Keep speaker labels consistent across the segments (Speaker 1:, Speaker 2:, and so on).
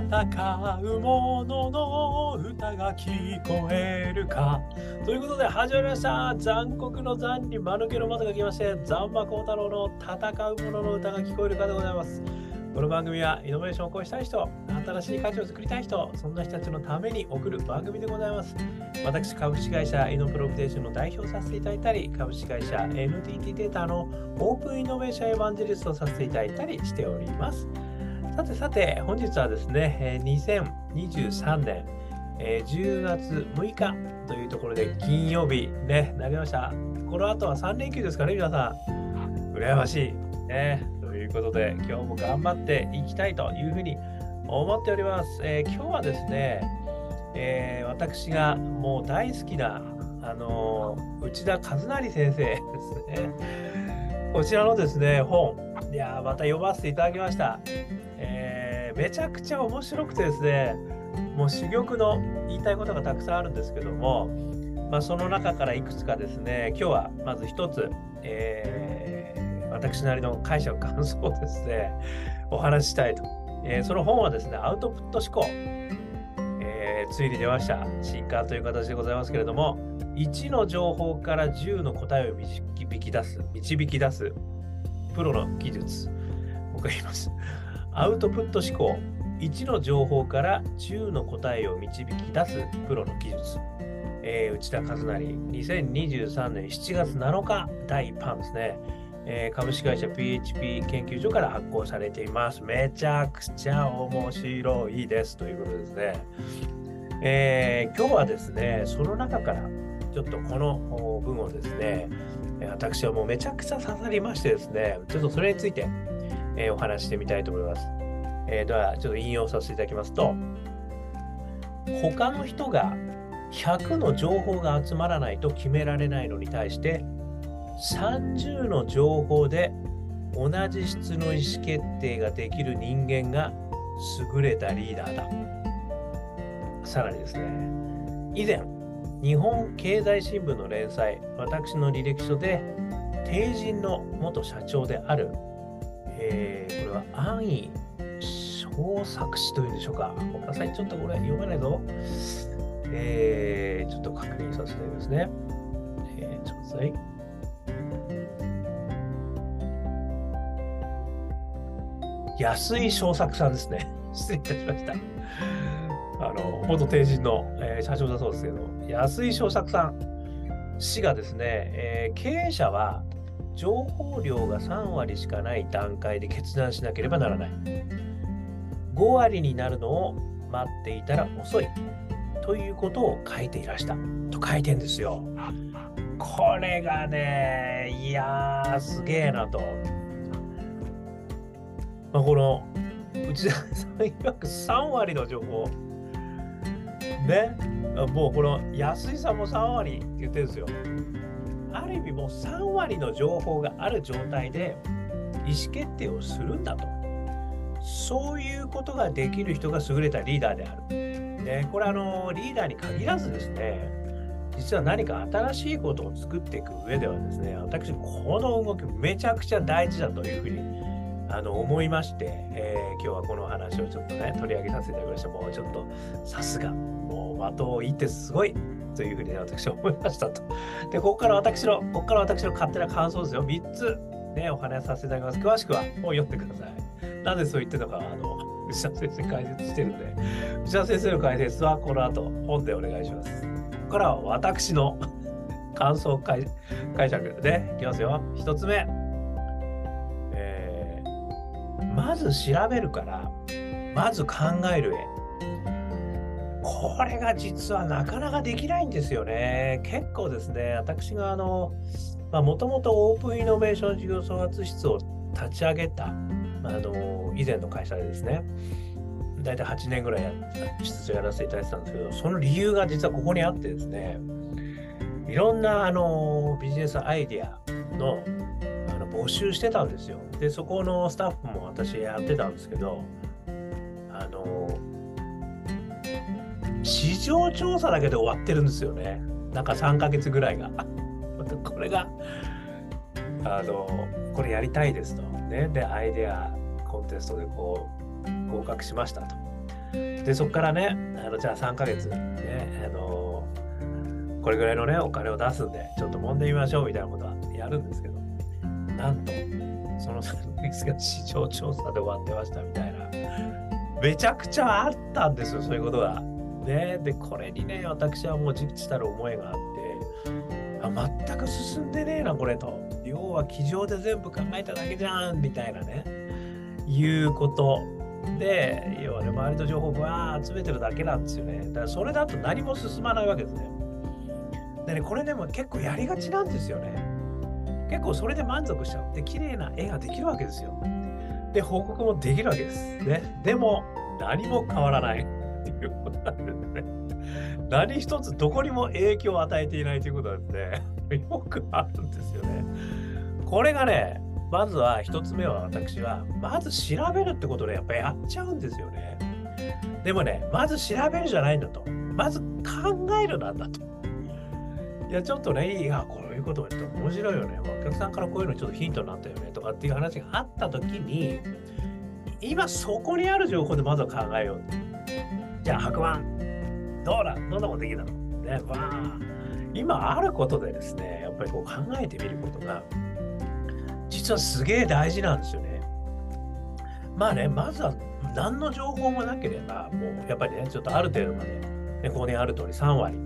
Speaker 1: 戦う者のの歌が聞こえるか。ということで始まりました。残酷の残に間抜けの窓が来まして、ザンマコウタロウの戦う者のの歌が聞こえるかでございます。この番組はイノベーションを起こしたい人、新しい価値を作りたい人、そんな人たちのために送る番組でございます。私、株式会社イノプロビテーションの代表させていただいたり、株式会社 NTT データのオープンイノベーションエヴァンジェリストをさせていただいたりしております。さてさて、本日はですね、2023年10月6日というところで金曜日ね、なりました。この後は3連休ですかね、皆さん。羨ましい。ね。ということで、今日も頑張っていきたいというふうに思っております。えー、今日はですね、えー、私がもう大好きな、あのー、内田和成先生ですね。こちらのですね、本、いやまた読ませていただきました。めちゃくちゃ面白くてですね、もう珠玉の言いたいことがたくさんあるんですけども、まあ、その中からいくつかですね、今日はまず一つ、えー、私なりの解釈感想をですね、お話ししたいと。えー、その本はですね、アウトプット思考。え、ついに出ました。新刊という形でございますけれども、1の情報から10の答えを導き出す、導き出すプロの技術。僕が言います。アウトプット思考。1の情報から10の答えを導き出すプロの技術。えー、内田和成、2023年7月7日、第1版ですね。えー、株式会社 PHP 研究所から発行されています。めちゃくちゃ面白いですということですね。えー、今日はですね、その中からちょっとこの文をですね、私はもうめちゃくちゃ刺さりましてですね、ちょっとそれについて、えー、お話してみたいと思います。えー、では、ちょっと引用させていただきますと、他の人が100の情報が集まらないと決められないのに対して、30の情報で同じ質の意思決定ができる人間が優れたリーダーだ。さらにですね、以前、日本経済新聞の連載、私の履歴書で、帝人の元社長である、えー、これは安易小作詞というんでしょうか。ごめんなさい、ちょっとこれ読めないぞ。えー、ちょっと確認させていただきますね。えー、ちょっと待ってください。安井正作さんですね。失礼いたしました。あの、元帝人の、えー、社長だそうですけど、安井正作さん氏がですね、えー、経営者は情報量が3割しかない段階で決断しなければならない。5割になるのを待っていたら遅い。ということを書いていらした。と書いてんですよ。これがね、いやー、すげえなと。まあ、この内田さん曰く3割の情報ねもうこの安井さんも3割って言ってるんですよある意味もう3割の情報がある状態で意思決定をするんだと。そういうことができる人が優れたリーダーである、ね、これあのリーダーに限らずですね実は何か新しいことを作っていく上ではですね私この動きめちゃくちゃ大事だというふうにあの思いまして、えー、今日はこの話をちょっとね取り上げさせていただきました。もうちょっとさすが。もう的を射ってすごいというふうに、ね、私は思いましたと。でここから私のここから私の勝手な感想ですよ。3つねお話しさせていただきます。詳しくは本読んでください。なぜそう言ってるのかあの内田先生解説してるんで。内田先生の解説はこの後本でお願いします。ここからは私の 感想解釈でいきますよ。1つ目。まず調べるから、まず考える絵。これが実はなかなかできないんですよね。結構ですね、私があの、もともとオープンイノベーション事業創発室を立ち上げた、あの、以前の会社でですね、大体8年ぐらい室長やらせていただいてたんですけど、その理由が実はここにあってですね、いろんなあのビジネスアイディアの募集してたんですよ。で、そこのスタッフも私やってたんですけど、あの、市場調査だけで終わってるんですよね。なんか3ヶ月ぐらいが。これが、あの、これやりたいですと。ね。で、アイデアコンテストでこう、合格しましたと。で、そこからね、あのじゃあ3ヶ月、ね、あのこれぐらいのね、お金を出すんで、ちょっと揉んでみましょうみたいなことはやるんですけど、なんと、その3ヶ月が市場調査で終わってましたみたいな、めちゃくちゃあったんですよ、そういうことが。ね、で、これにね、私はもう実地たる思いがあって、あ全く進んでねえな、これと。要は、机上で全部考えただけじゃん、みたいなね、いうことで、要はね、周りの情報をわー集めてるだけなんですよね。だからそれだと何も進まないわけですね。でね、これでも結構やりがちなんですよね。結構それで満足しちゃって、綺麗な絵ができるわけですよ。で、報告もできるわけです。ね。でも、何も変わらないていうことなんでね。何一つどこにも影響を与えていないということなんでね。よくあるんですよね。これがね、まずは一つ目は私は、まず調べるってことでやっぱやっちゃうんですよね。でもね、まず調べるじゃないんだと。まず考えるなんだと。いや、ちょっとね、いや、こういうこと言って面白いよね。お客さんからこういうのちょっとヒントになったよねとかっていう話があったときに、今そこにある情報でまずは考えよう。じゃあ、白板、どうだ？どんなことできたの？ね、わあ。今あることでですね、やっぱりこう考えてみることが、実はすげえ大事なんですよね。まあね、まずは何の情報もなければ、もうやっぱりね、ちょっとある程度まで、ね、ここにある通り3割、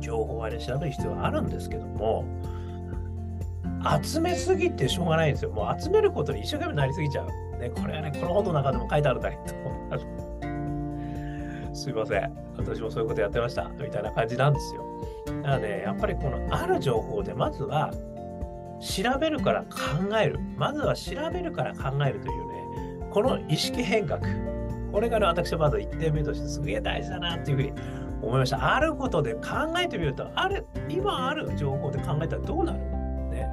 Speaker 1: 情報はね、調べる必要はあるんですけども、集めすぎてしょうがないんですよ。もう集めることに一生懸命なりすぎちゃう。ね、これはね、この本の中でも書いてあるんだけど、すいません。私もそういうことやってました。みたいな感じなんですよ。だからね、やっぱりこのある情報で、まずは調べるから考える。まずは調べるから考えるというね、この意識変革。これがね、私はまず1点目としてすげえ大事だなっていうふうに思いました。あることで考えてみると、ある、今ある情報で考えたらどうなる？ね。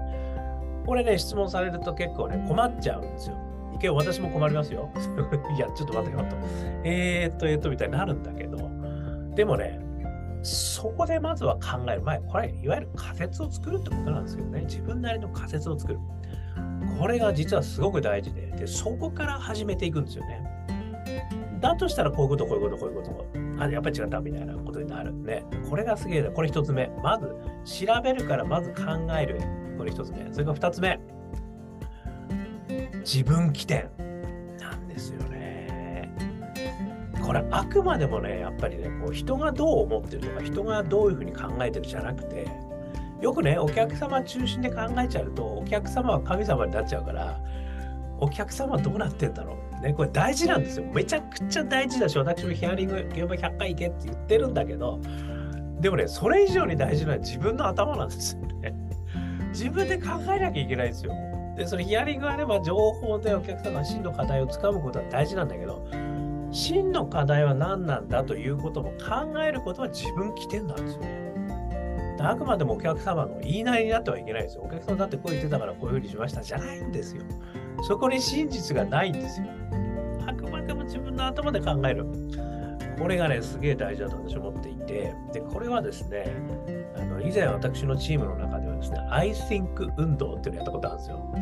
Speaker 1: これね、質問されると結構ね、困っちゃうんですよ。いけ私も困りますよ。いや、ちょっと待ってよと。えー、っと、えー、っと、みたいになるんだけど、でもね、そこでまずは考える前、これ、いわゆる仮説を作るってことなんですけどね、自分なりの仮説を作る。これが実はすごく大事で、でそこから始めていくんですよね。だとしたら、こういうこと、こういうこと、こういうこと、あ、やっぱり違ったみたいなことになるんで、これがすげえだ。これ一つ目。まず、調べるからまず考える。これ一つ目。それから二つ目。自分起点なんですよね。これあくまでもね、やっぱりね、こう人がどう思ってるとか、人がどういうふうに考えてるじゃなくて、よくね、お客様中心で考えちゃうと、お客様は神様になっちゃうから、お客様どうなってんだろうね、これ大事なんですよ。めちゃくちゃ大事だし、私もヒアリング、現場100回行けって言ってるんだけど、でもね、それ以上に大事なのは自分の頭なんですよね。自分で考えなきゃいけないんですよ。で、そのヒアリングはね、まあ、情報でお客様が真の課題をつかむことは大事なんだけど、真の課題は何なんだということも考えることは自分起点なんですよね。あくまでもお客様の言いなりになってはいけないですよ。お客様だってこう言ってたからこういうふうにしましたじゃないんですよ。そこに真実がないんですよ。あくまでも自分の頭で考える。これがね、すげえ大事だと私は思っていて、で、これはですね、あの以前私のチームの中ではですね、I think 運動っていうのをやったことあるんですよ。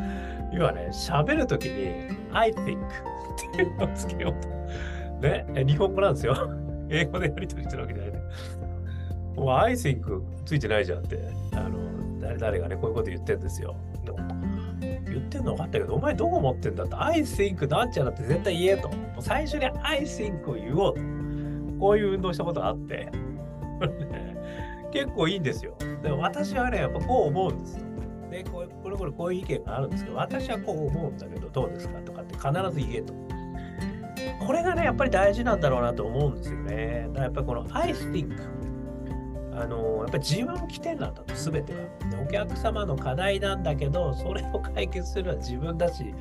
Speaker 1: 要はね、喋るときに I think っていうのをつけようと。ね、日本語なんですよ。英語でやり取りしてるわけじゃないで。もう I think ついてないじゃんって、あの、誰々がね、こういうこと言ってんですよ。でも言ってんの分かったけど、お前どう思ってんだって、I think なんちゃらって絶対言えと。最初に I think を言おうと。こういう運動したことがあって、結構いいんですよ。でも私はね、やっぱこう思うんですよ。で、これこれこれこういう意見があるんですけど、私はこう思うんだけど、どうですかとかって必ず言えと。これがね、やっぱり大事なんだろうなと思うんですよね。だからやっぱりこの I think あのやっぱり自分起点なんだと、すべては。お客様の課題なんだけど、それを解決するのは自分だし、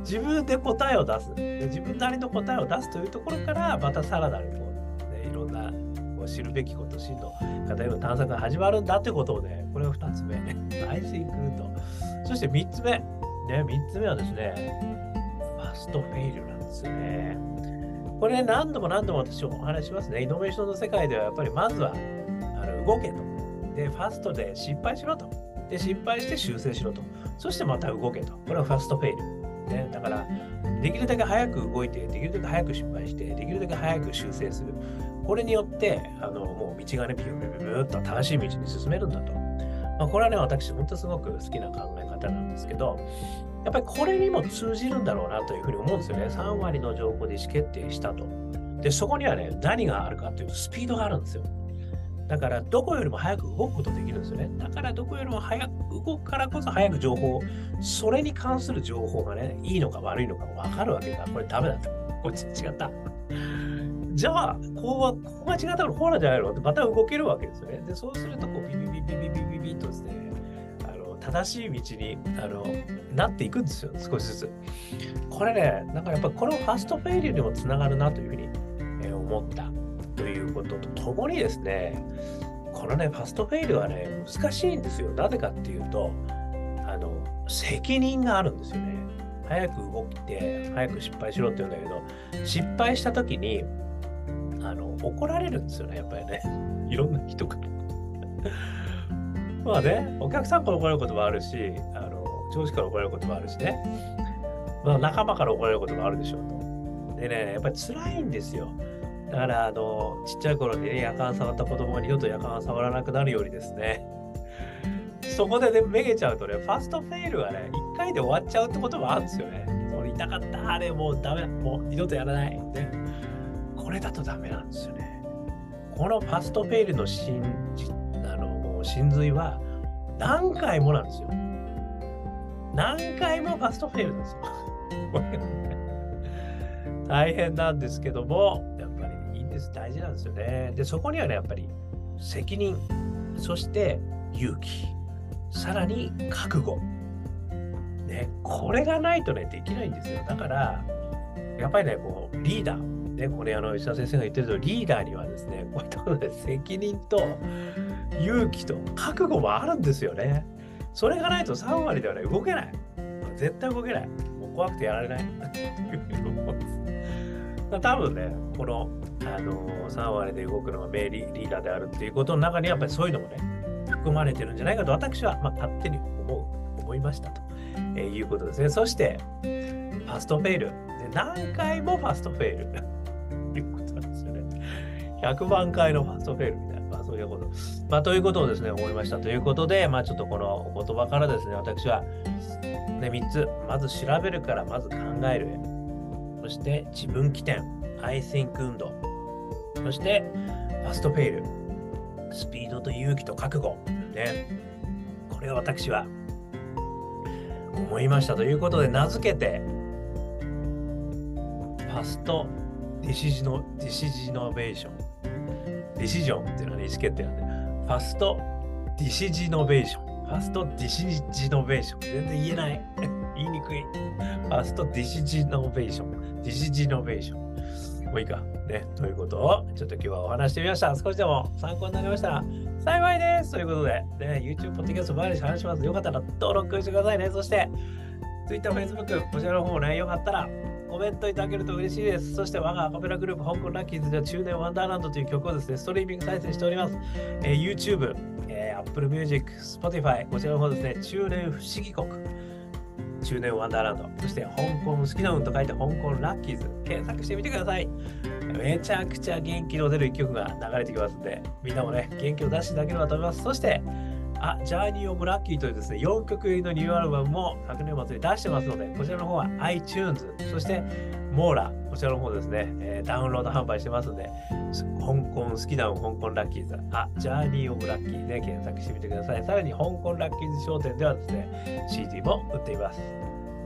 Speaker 1: 自分で答えを出す。で自分なりの答えを出すというところから、またさらなるこう、ね、いろんなう知るべきこと、真の課題の探索が始まるんだってことをね、これが2つ目。 I think と。そして3つ目。ね、3つ目はですね、 fast fail なんですよね。これ、何度も何度も私お話しますね。イノベーションの世界ではやっぱりまずはあの動けと。で、 fast で失敗しろと。で、失敗して修正しろと。そしてまた動けと。これはファストフェイル。ね、だから、できるだけ早く動いて、できるだけ早く失敗して、できるだけ早く修正する。これによって、あのもう道がね、ピューピューピューっと正しい道に進めるんだと。まあ、これはね、私、本当すごく好きな考え方なんですけど、やっぱりこれにも通じるんだろうなというふうに思うんですよね。3割の情報で意思決定したと。で、そこにはね、何があるかというと、スピードがあるんですよ。だから、どこよりも早く動くことできるんですよね。だから、どこよりも早く動くからこそ早く情報、それに関する情報がね、いいのか悪いのか分かるわけだ。これダメだと。こっち違った。じゃあ、こうは、ここが違ったからこうなんじゃないの？ってまた動けるわけですよね。で、そうすると、こう、ビビビビビビビビとですね、あの正しい道にあのなっていくんですよ、少しずつ。これね、なんかやっぱこのファストフェイリューにもつながるなというふうに、え思ったということとともにですね、このね、ファストフェイルはね、難しいんですよ。なぜかっていうと、あの、責任があるんですよね。早く動いて、早く失敗しろって言うんだけど、失敗した時に、あの、怒られるんですよね、やっぱりね。いろんな人から。まあね、お客さんから怒られることもあるし、あの、上司から怒られることもあるしね。まあ、仲間から怒られることもあるでしょうと。でね、やっぱり辛いんですよ。だから、あの、ちっちゃい頃にね、夜間触った子供が二度と夜間触らなくなるようにですね、そこでね、めげちゃうとね、ファストフェイルがね、1回で終わっちゃうってこともあるんですよね。それ痛かった、あれもうダメだ、もう二度とやらない。ね、これだとダメなんですよね。このファストフェイルの真あのもう真髄は何回もなんですよ。何回もファストフェイルなんですよ。大変なんですけども、です。大事なんですよね。で、そこにはね、やっぱり責任、そして勇気、さらに覚悟。ね、これがないとね、できないんですよ。だから、やっぱりね、こう、リーダー、ね、これあの、石田先生が言ってるとリーダーにはですね、こういったことで責任と勇気と覚悟もあるんですよね。それがないと3割ではね、動けない。絶対動けない。もう怖くてやられない。っていうふうに思うんです多分ね、この、あの、3割で動くのが名リーダーであるっていうことの中にやっぱりそういうのもね、含まれてるんじゃないかと私は、まあ、勝手に思う、思いましたと、えー、いうことですね。そして、ファストフェイル。で何回もファストフェイル。ということなんですよね。100万回のファストフェイルみたいな。まあ、そういうこと。まあ、ということをですね、思いました。ということで、まあ、ちょっとこのお言葉からですね、私は、ね、3つ。まず調べるから、まず考える。そして自分起点、I think 運動。そしてファストフェイル、スピードと勇気と覚悟。ね。これを私は思いましたということで名付けて、Fast Decisionno Decisionnovation。 decision っていうのは、ね、意思決定なんで、 Fast Decisionnovation。 Fast Decisionnovation。全然言えない。言いにくい。 Fast Decisionnovation。 Decisionnovation。もういいか。ね。ということを、ちょっと今日はお話してみました。少しでも参考になりましたら幸いです。ということで、ね、YouTube、Podcast 毎日話します。よかったら登録してくださいね。そして、Twitter、Facebook、こちらの方もね、よかったらコメントいただけると嬉しいです。そして我がアカペラグループ、香港ラッキーズでは中年ワンダーランドという曲をですね、ストリーミング再生しております。えー、YouTube、えー、Apple Music、Spotify、こちらの方ですね、中年不思議国。中年ワンダーランド、そして香港好きな運と書いて香港ラッキーズ、検索してみてください。めちゃくちゃ元気の出る一曲が流れてきますんで、みんなもね、元気を出していただければと思います。そして、あ、 Journey of Lucky というですね、4曲入りのニューアルバムも昨年末に出してますので、こちらの方は iTunes、そしてモーラ、こちらの方ですね、えー、ダウンロード販売してますので、香港好きな香港ラッキーズ、あ、 Journey of Lucky で検索してみてください。さらに香港ラッキーズ商店ではですね、CD も売っています。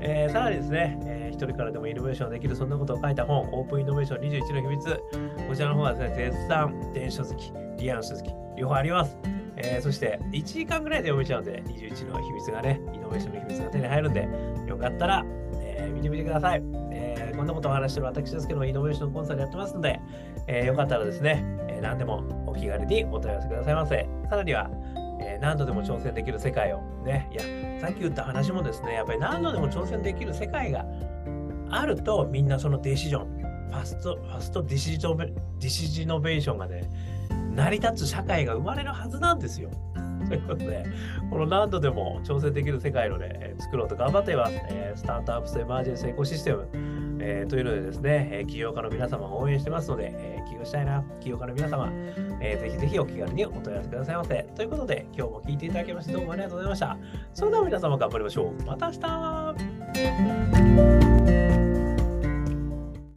Speaker 1: えー、さらにですね、えー、一人からでもイノベーションできるそんなことを書いた本、オープンイノベーション21の秘密。こちらの方はですね、絶賛電子書籍、リアン書籍、両方あります。えー、そして1時間ぐらいで読めちゃうんで、21の秘密がね、イノベーションの秘密が手に入るんで、よかったら、えー、見てみてください。えー、こんなことを話してる私ですけども、イノベーションコンサルやってますので、えよかったらですね、え何でもお気軽にお問い合わせくださいませ。さらには、え何度でも挑戦できる世界をね、いや、さっき言った話もですね、やっぱり何度でも挑戦できる世界があると、みんなそのデシジョン、ファスト、ファストディシジノディシジノベーションがね、成り立つ社会が生まれるはずなんですよ。ということで、この何度でも挑戦できる世界をね、作ろうと頑張っています。えー、スタートアップスエマージェンスエコシステム。えーというのでですね、え起業家の皆様を応援してますので、えー起業したいな、起業家の皆様、えーぜひぜひお気軽にお問い合わせくださいませ。ということで、今日も聞いていただきましてどうもありがとうございました。それでは皆様頑張りましょう。また明日